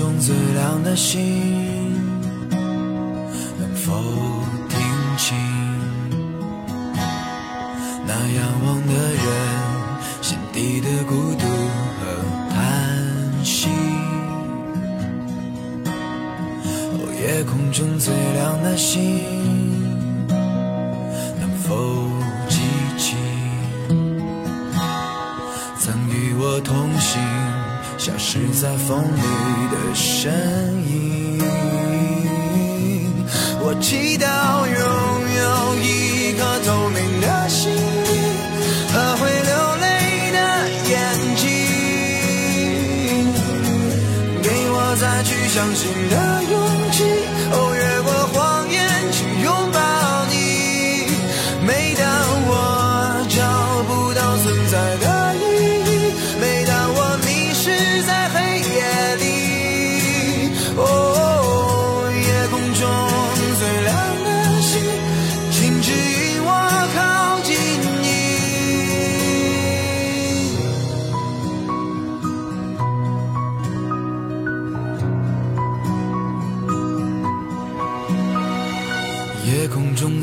中最亮的星。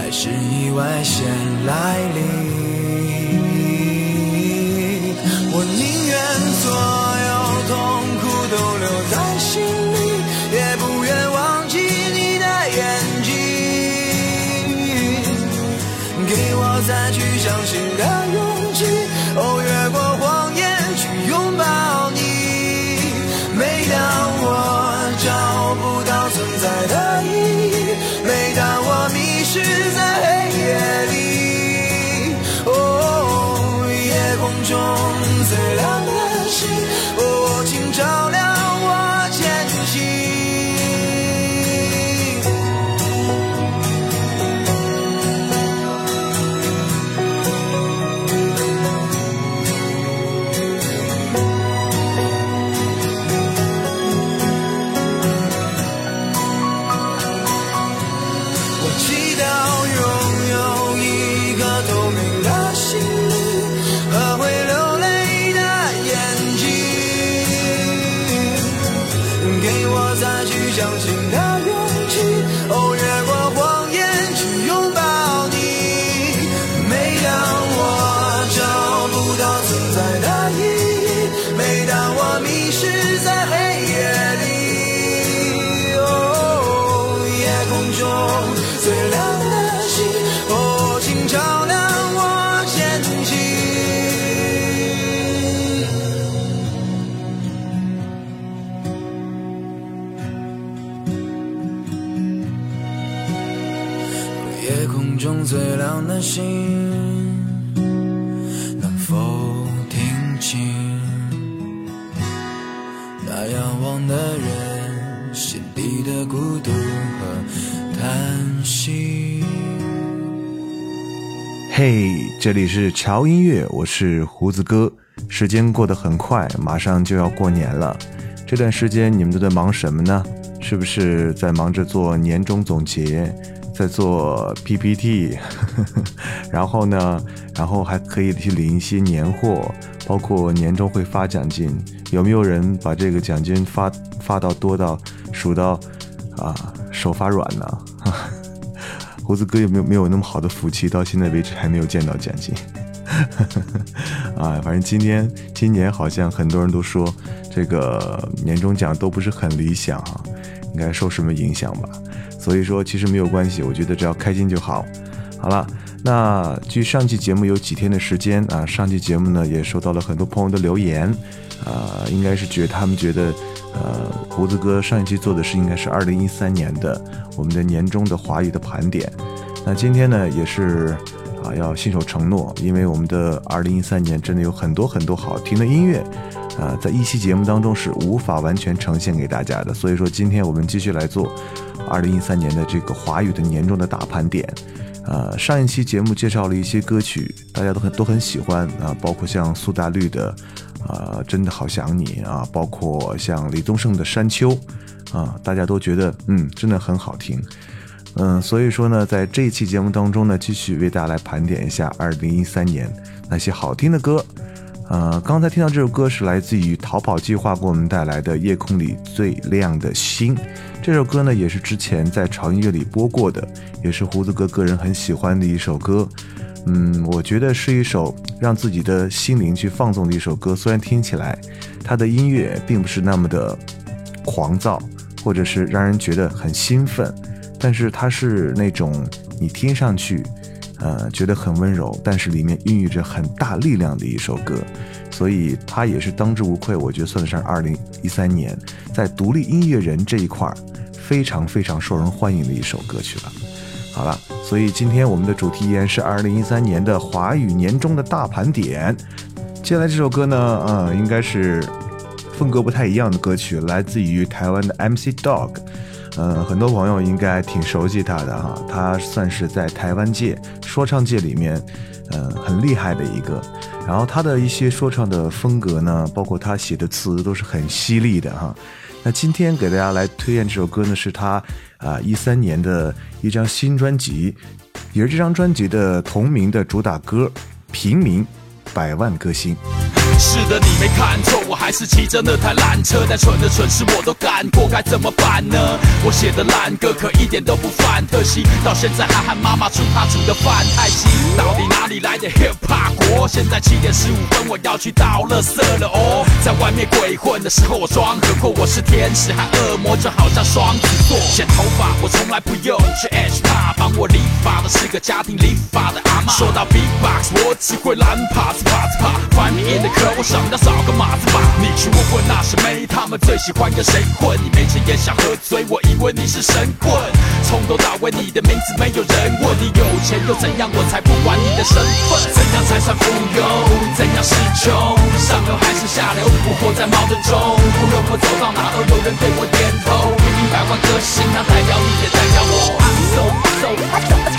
还是意外先来临，夜空中最亮的星，能否听清那仰望的人心底的孤独和叹息。嘿，这里是潮音乐，我是胡子哥。时间过得很快，马上就要过年了。这段时间你们都在忙什么呢？是不是在忙着做年终总结，在做 PPT？然后呢，然后还可以去领一些年货，包括年终会发奖金。有没有人把这个奖金发发到多到数到啊手发软呢？胡子哥有没有没有那么好的福气？到现在为止还没有见到奖金。啊，反正今天今年好像很多人都说这个年终奖都不是很理想啊，应该受什么影响吧？所以说其实没有关系，我觉得只要开心就好。好了，那距上期节目有几天的时间啊？上期节目呢也收到了很多朋友的留言，啊，应该是觉得他们觉得，呃，胡子哥上一期做的是应该是二零一三年的我们的年终的华语的盘点，那今天呢也是。啊，要信守承诺，因为我们的二零一三年真的有很多很多好听的音乐，啊，在一期节目当中是无法完全呈现给大家的。所以说，今天我们继续来做二零一三年的这个华语的年终的大盘点。呃，上一期节目介绍了一些歌曲，大家都很都很喜欢啊，包括像苏打绿的啊，真的好想你啊，包括像李宗盛的山丘啊，大家都觉得嗯，真的很好听。嗯，所以说呢，在这一期节目当中呢，继续为大家来盘点一下二零一三年那些好听的歌。呃，刚才听到这首歌是来自于逃跑计划给我们带来的《夜空里最亮的星》。这首歌呢，也是之前在潮音乐里播过的，也是胡子哥个人很喜欢的一首歌。嗯，我觉得是一首让自己的心灵去放纵的一首歌。虽然听起来它的音乐并不是那么的狂躁，或者是让人觉得很兴奋。但是它是那种你听上去，呃，觉得很温柔，但是里面孕育着很大力量的一首歌，所以它也是当之无愧，我觉得算得上二零一三年在独立音乐人这一块儿非常非常受人欢迎的一首歌曲了。好了，所以今天我们的主题依然是二零一三年的华语年终的大盘点。接下来这首歌呢，呃，应该是风格不太一样的歌曲，来自于台湾的 MC Dog。呃，很多朋友应该挺熟悉他的哈，他算是在台湾界说唱界里面，呃，很厉害的一个。然后他的一些说唱的风格呢，包括他写的词都是很犀利的哈。那今天给大家来推荐这首歌呢，是他啊一三年的一张新专辑，也是这张专辑的同名的主打歌《平民百万歌星》。是的，你没看错，我还是骑着那台烂车，但蠢的蠢事我都干过，该怎么办呢？我写的烂歌可一点都不犯特西，到现在还喊妈妈煮她煮的饭太稀。到底哪里来的 hip hop 国？现在七点十五分，我要去倒垃圾了哦。在外面鬼混的时候我装，何况我是天使还恶魔，就好像双子座。剪头发我从来不用去 H 帕，帮我理发的是个家庭理发的阿妈。说到 b box，我只会蓝帕子帕子帕，find me in the club。我想要找个马子吧，你去问问那些妹，他们最喜欢跟谁混？你没钱也想喝醉，我以为你是神棍。从头到尾你的名字没有人问，你有钱又怎样？我才不管你的身份。怎样才算富有？怎样是穷？上流还是下流？我活在矛盾中，无论我走到哪都有人对我点头。平民百万个性，那代表你也代表我。I'm so so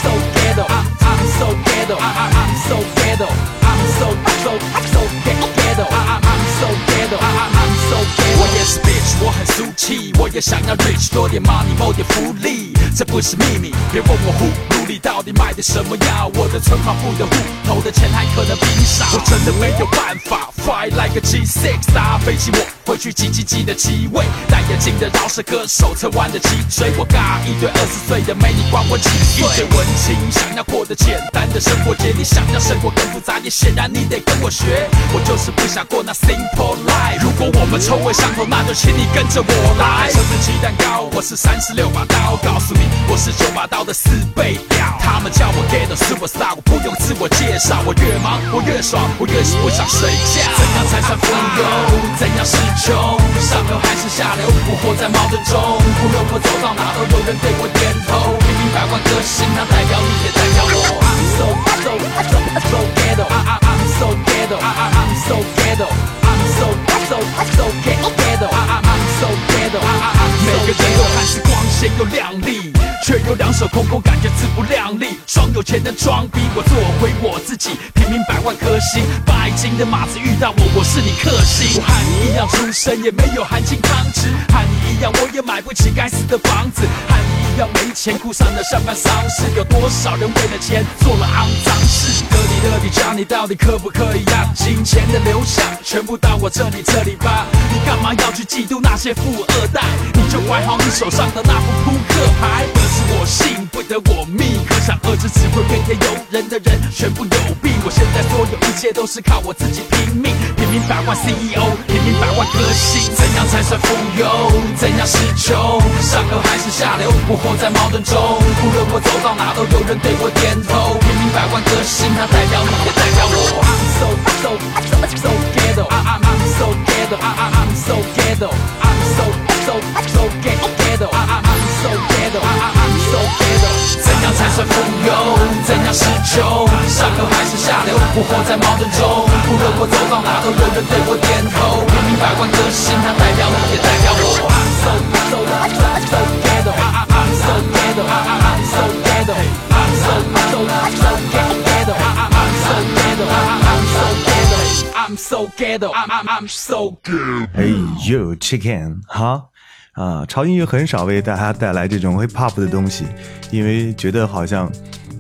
so ghetto. I'm so ghetto. I'm so ghetto. I'm so so so ghetto. I'm so ghetto, I'm so ghetto。我也是 bitch，我很俗气，我也想要 rich，多点 money，谋点福利，这不是秘密。别问我 who，努力到底卖的什么药？我的存款付的户头的钱还可能比你少。我真的没有办法 fly like a G six，搭飞机我会去挤挤挤的机位，戴眼镜的饶舌歌手，侧弯的脊椎，我尬一堆二十岁的美女，管我几岁？一堆文青想要过得简单的生活，姐你想要生活更复杂，也显然你得跟我学。我就是不。想过那 simple life，如果我们臭味相投，那就请你跟着我来。车子鸡蛋糕，我是三十六把刀，告诉你，我是九把刀的四倍屌。他们叫我 Ghetto superstar，我不用自我介绍，我越忙我越爽，我越是不想睡觉。怎样才算富有？怎样是穷？上流还是下流？我活在矛盾中，无论我走到哪都有人对我点头。平民百万个性，那代表你也代表我。I'm so so so so ghetto, I'm so ghetto, I'm so ghetto, I'm so so so ghetto, I'm 个人都看似光鲜又亮丽，却有两手空空，感觉自不量力。装有钱的装逼，我做回我自己，平民百万颗星，拜金的马子遇到我，我是你克星。我和你一样出身，也没有含金汤匙，和你一样，我也买不起该死的房子，和你一样没钱哭上了上班丧事，有多少人为了钱做了肮脏事？到底到底讲你到底可不可以让金钱的流向全部到我这里这里吧？你干嘛要去嫉妒那些富二代？你就管好你手上的那副扑克牌。是我幸，不得我命，可想而知，只会怨天尤人的人全部有病。我现在所有一切都是靠我自己拼命，拼命百万 CEO，拼命百万歌星，怎样才算富有？怎样是穷？上流还是下流？我活在矛盾中，无论我走到哪都有人对我点头。拼命百万歌星，它代表你，也代表我。I'm so so so so ghetto, I'm I'm so ghetto, I'm I'm so ghetto, I'm so so so ghetto, 怎样才算富有？怎样是穷？上流还是下流？我活在矛盾中，无论我走到哪都有人对我点头。平民百万歌星，它代表你，也代表我。I'm so ghetto, I'm I'm so ghetto, I'm so ghetto, I'm so so so ghetto, I'm I'm so ghetto, I'm so ghetto, I'm so ghetto, I'm I'm so ghetto. 哎呦这看哈啊！潮音乐很少为大家带来这种 hip hop 的东西，因为觉得好像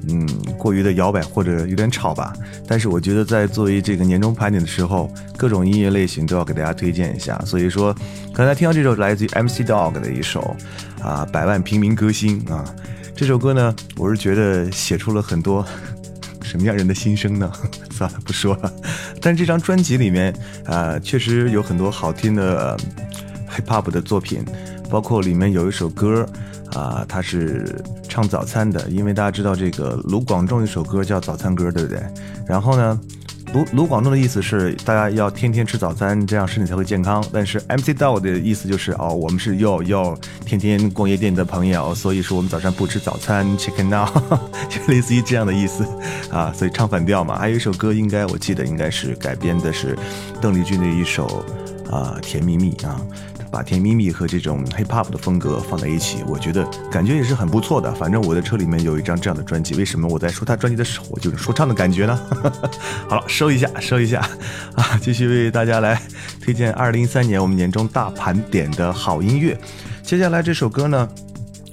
嗯过于的摇摆或者有点吵吧。但是我觉得在作为这个年终盘点的时候，各种音乐类型都要给大家推荐一下。所以说，刚才听到这首来自于 MC Dog 的一首啊《百万平民歌星》啊，这首歌呢，我是觉得写出了很多。什么样人的心声呢？算了，不说了。但这张专辑里面，啊，确实有很多好听的 hip hop 的作品，包括里面有一首歌，啊、它是唱早餐的，因为大家知道这个卢广仲一首歌叫《早餐歌》，对不对？然后呢，卢卢广仲的意思是大家要天天吃早餐，这样身体才会健康。但是 MC Dog 的意思就是哦，我们是要要天天逛夜店的朋友，所以说我们早上不吃早餐，Chicken now，就类似于这样的意思啊，所以唱反调嘛。还有一首歌，应该我记得应该是改编的是邓丽君的一首啊《甜蜜蜜》啊。把甜蜜蜜和这种 hip hop 的风格放在一起，我觉得感觉也是很不错的。反正我的车里面有一张这样的专辑，为什么我在说他专辑的时候，我就有说唱的感觉呢？好了，收一下，收一下啊！继续为大家来推荐二零一三年我们年终大盘点的好音乐。接下来这首歌呢？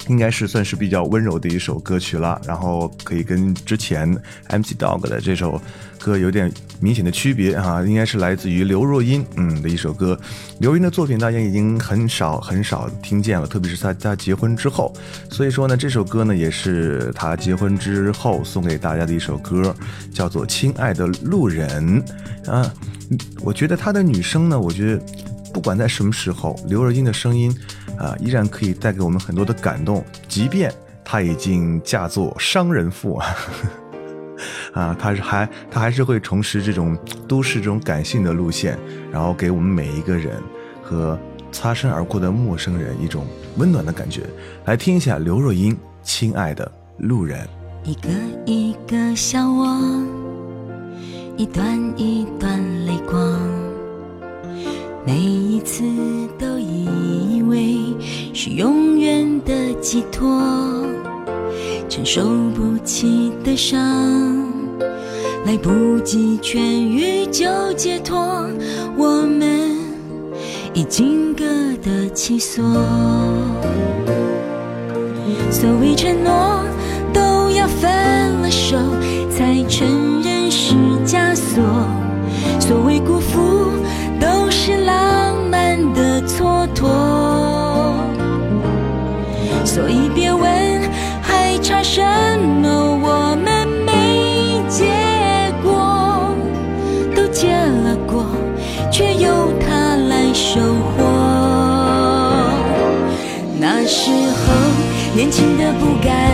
应该是算是比较温柔的一首歌曲了，然后可以跟之前 MC Dog 的这首歌有点明显的区别啊，应该是来自于刘若英嗯的一首歌。刘英的作品大家已经很少很少听见了，特别是在她结婚之后，所以说呢，这首歌呢也是她结婚之后送给大家的一首歌，叫做《亲爱的路人》啊。我觉得她的女声呢，我觉得不管在什么时候，刘若英的声音。啊，依然可以带给我们很多的感动，即便她已经嫁作商人妇啊，啊，他是还他还是会重拾这种都市这种感性的路线，然后给我们每一个人和擦身而过的陌生人一种温暖的感觉。来听一下刘若英《亲爱的路人》。一个一个笑我，一段一段泪光，每一次都以为是永远的寄托，承受不起的伤，来不及痊愈就解脱，我们已经各得其所。所谓承诺，都要分了手才承认是枷锁。所谓辜负，都是浪漫的蹉跎。所以别问还差什么，时候年轻的不甘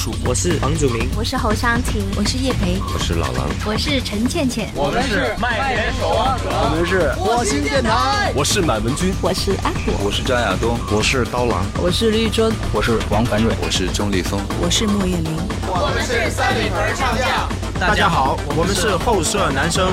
树，我是房祖名，我是侯湘婷，我是叶培，我是老狼，我是陈倩倩，我们是麦田守望者，我们是火星电台，我是满文军，我是阿虎，我是张亚东，我是刀郎，我是绿洲，我是王凡瑞，我是钟立风。我是莫艳玲。我们是三里屯唱将。大家好，我们是后舍男生。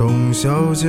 董小姐。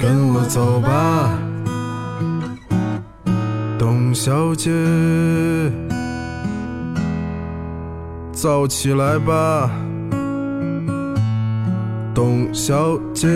跟我走吧，董小姐，走起来吧，董小姐。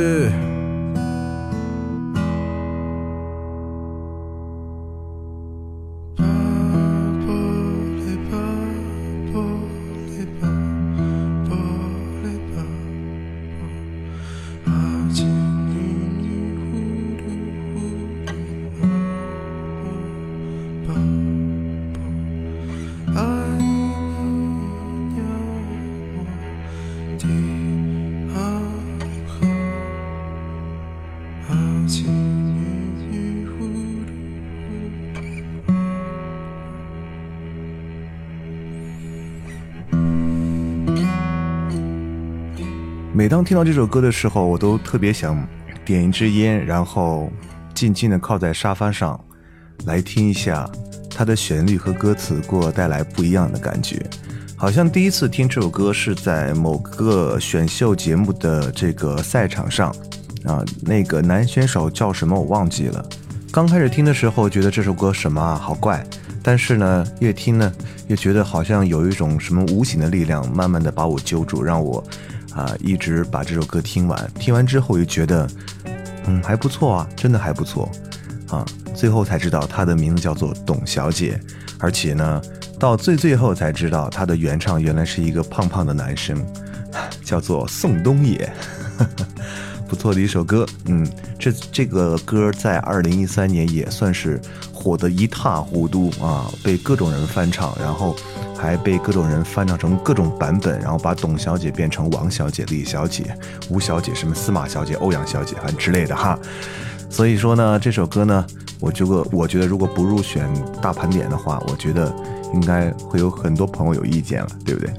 每当听到这首歌的时候，我都特别想点一支烟，然后静静的靠在沙发上，来听一下它的旋律和歌词，给我带来不一样的感觉。好像第一次听这首歌是在某个选秀节目的这个赛场上，啊，那个男选手叫什么我忘记了。刚开始听的时候觉得这首歌什么啊，好怪，但是呢，越听呢，越觉得好像有一种什么无形的力量，慢慢的把我揪住，让我。啊，一直把这首歌听完，听完之后又觉得嗯，还不错啊，真的还不错啊。最后才知道她的名字叫做董小姐，而且呢，到最最后才知道她的原唱原来是一个胖胖的男生，叫做宋冬野。不错的一首歌，嗯，这这个歌在二零一三年也算是火得一塌糊涂啊，被各种人翻唱，然后还被各种人翻唱成各种版本，然后把董小姐变成王小姐、李小姐、吴小姐、什么司马小姐、欧阳小姐反正之类的哈。所以说呢，这首歌呢，我觉得我觉得如果不入选大盘点的话，我觉得应该会有很多朋友有意见了，对不对？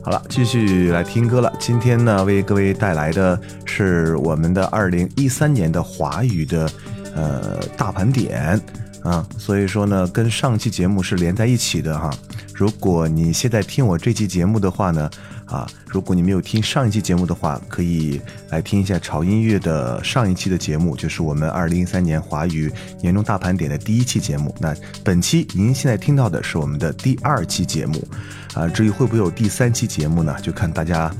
好了，继续来听歌了。今天呢，为各位带来的是我们的二零一三年的华语的呃大盘点啊，所以说呢，跟上期节目是连在一起的哈。如果你现在听我这期节目的话呢，啊，如果你没有听上一期节目的话，可以来听一下潮音乐的上一期的节目，就是我们二零一三年华语年终大盘点的第一期节目。那本期您现在听到的是我们的第二期节目，啊，至于会不会有第三期节目呢？就看大家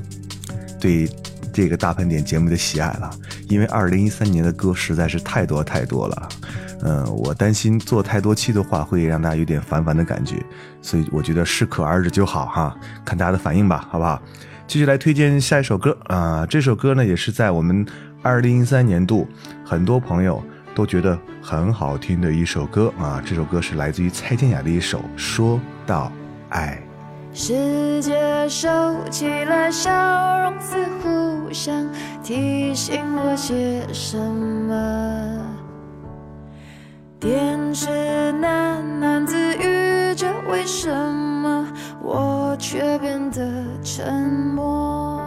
对这个大盘点节目的喜爱了。因为二零一三年的歌实在是太多太多了。嗯，我担心做太多期的话会让大家有点烦烦的感觉，所以我觉得适可而止就好哈，看大家的反应吧，好不好？继续来推荐下一首歌啊，这首歌呢也是在我们二零一三年度很多朋友都觉得很好听的一首歌啊，这首歌是来自于蔡健雅的一首《说到爱》。世界收起了笑容，似乎想提醒我些什么。电视喃喃自语着，为什么我却变得沉默？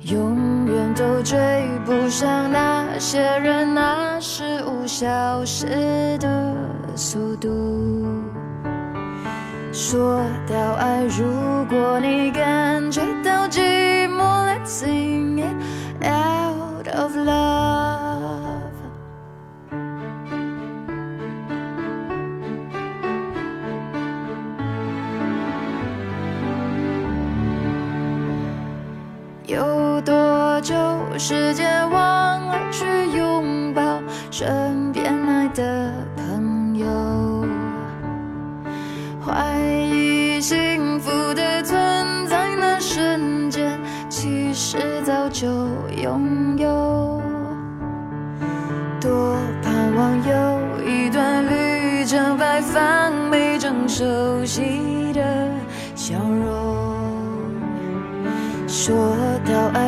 永远都追不上那些人那事物消失的速度。说到爱，如果你感觉到寂寞，Let's sing it out of love。多久时间忘了去拥抱身边爱的朋友？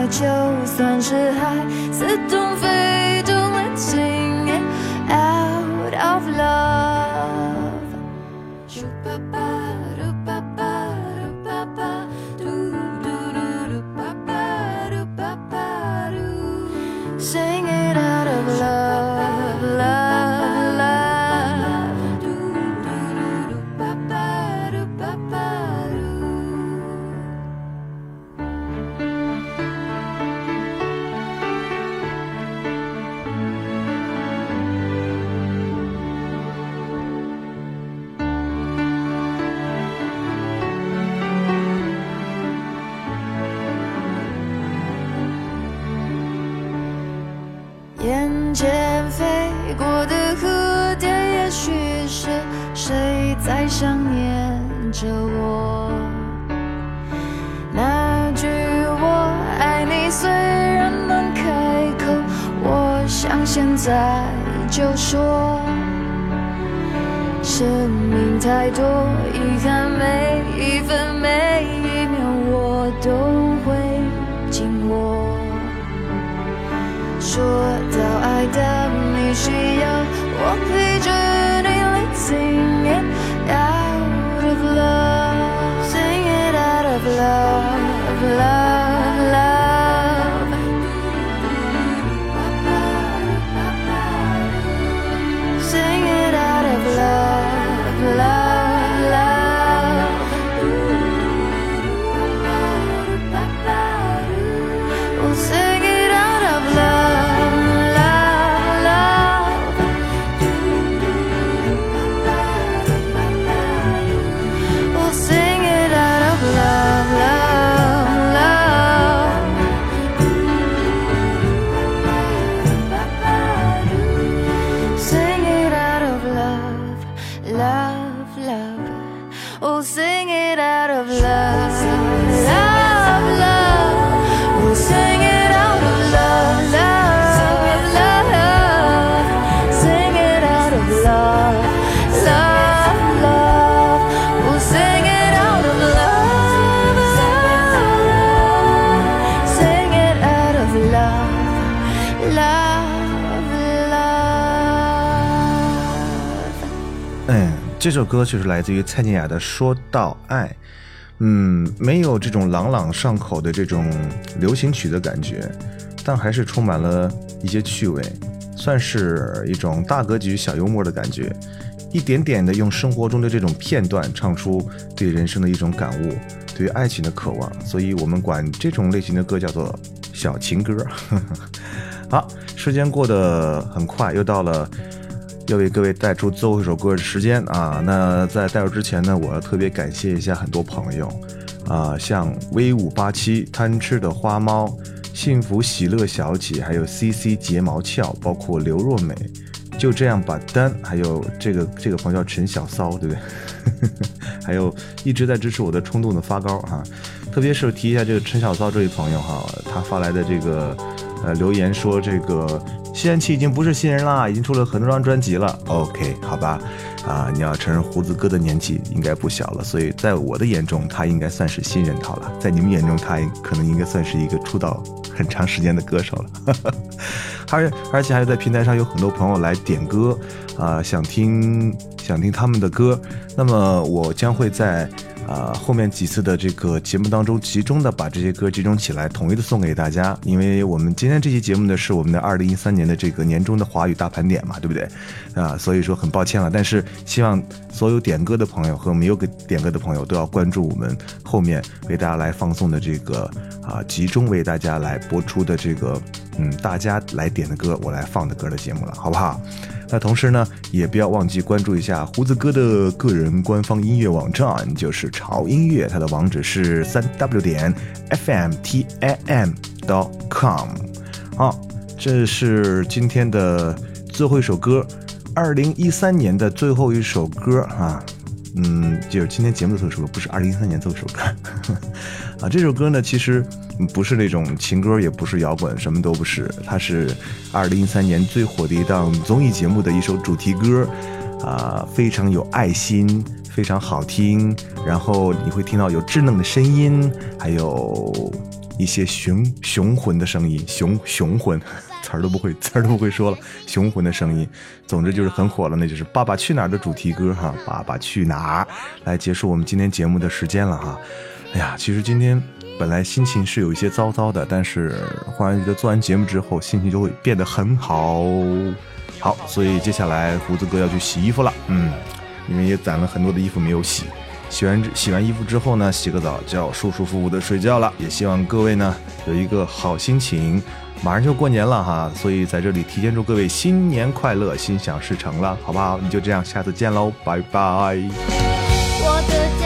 就算是海似懂想念着我。那句我爱你虽然难开口，我想现在就说。生命太多遗憾，每一分每一秒我都会紧握。说到爱，的你需要我陪着你，Let's sing it out of love, sing it out of love, 这首歌就是来自于蔡健雅的《说到爱》，嗯，没有这种朗朗上口的这种流行曲的感觉，但还是充满了一些趣味，算是一种大格局小幽默的感觉，一点点的用生活中的这种片段唱出对人生的一种感悟，对于爱情的渴望，所以我们管这种类型的歌叫做小情歌。好，时间过得很快，又到了。要为各位带出最后一首歌的时间啊！那在带入之前呢，我要特别感谢一下很多朋友啊，像 V 五八七贪吃的花猫、幸福喜乐小姐，还有 CC 睫毛翘，包括刘若美，就这样把单，还有这个这个朋友叫陈小骚，对不对？还有一直在支持我的冲动的发糕啊！特别是提一下这个陈小骚这位朋友哈，他发来的这个呃留言说这个。吸尘器已经不是新人啦，已经出了很多张专辑了。OK，好吧，啊，你要承认胡子哥的年纪应该不小了，所以在我的眼中，他应该算是新人好了。在你们眼中，他可能应该算是一个出道很长时间的歌手了。而而且还有在平台上有很多朋友来点歌，啊，想听想听他们的歌，那么我将会在。啊，后面几次的这个节目当中，集中的把这些歌集中起来，统一的送给大家。因为我们今天这期节目呢，是我们的二零一三年的这个年终的华语大盘点嘛，对不对？啊，所以说很抱歉了，但是希望所有点歌的朋友和没有给点歌的朋友都要关注我们后面为大家来放送的这个啊，集中为大家来播出的这个嗯，大家来点的歌，我来放的歌的节目了，好不好？那同时呢，也不要忘记关注一下胡子哥的个人官方音乐网站，就是潮音乐，它的网址是三 w 点 f m t i m dot com。好，这是今天的最后一首歌，二零一三年的最后一首歌啊。嗯，就是今天节目的最后一首歌，不是二零一三年最后一首歌 啊。这首歌呢，其实不是那种情歌，也不是摇滚，什么都不是。它是二零一三年最火的一档综艺节目的一首主题歌，啊，非常有爱心，非常好听。然后你会听到有稚嫩的声音，还有一些雄雄浑的声音，雄雄浑。词儿都不会，词儿都不会说了，雄浑的声音，总之就是很火了，那就是《爸爸去哪儿》的主题歌哈，《爸爸去哪儿》来结束我们今天节目的时间了哈。哎呀，其实今天本来心情是有一些糟糟的，但是忽然觉得做完节目之后心情就会变得很好，好，所以接下来胡子哥要去洗衣服了，嗯，因为也攒了很多的衣服没有洗，洗完洗完衣服之后呢，洗个澡就要舒舒服服的睡觉了，也希望各位呢有一个好心情。马上就过年了哈，所以在这里提前祝各位新年快乐，心想事成了，好不好？你就这样，下次见喽，拜拜。我的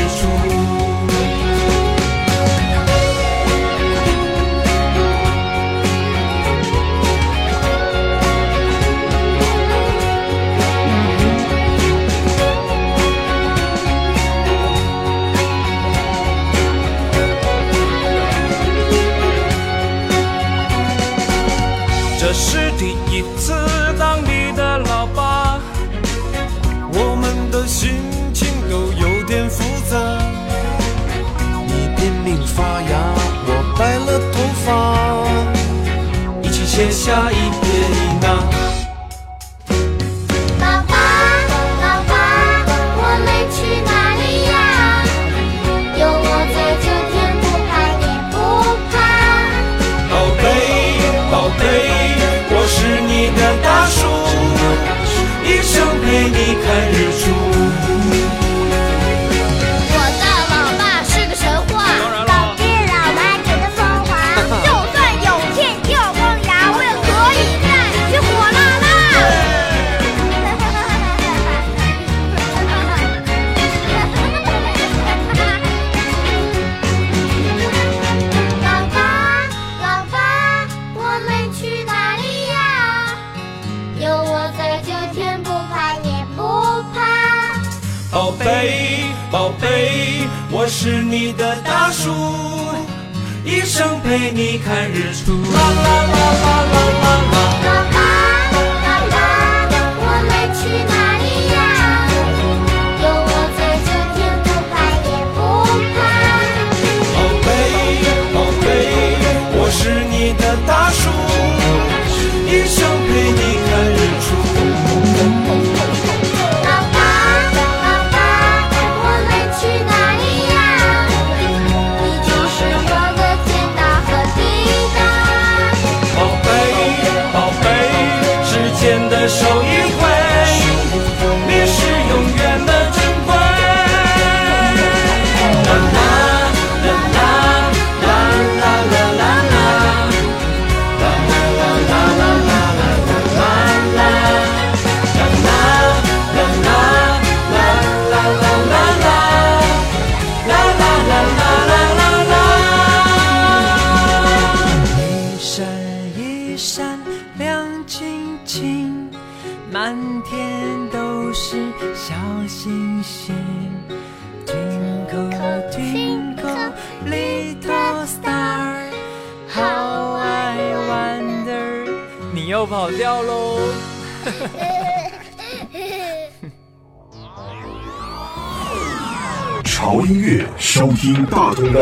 这是第一次当你的老爸我们的心情都有点复杂你拼命发芽我白了头发一起写下一的大树，一生陪你看日出。啦啦啦啦啦啦啦。show 又跑掉喽！潮音乐收听大通道，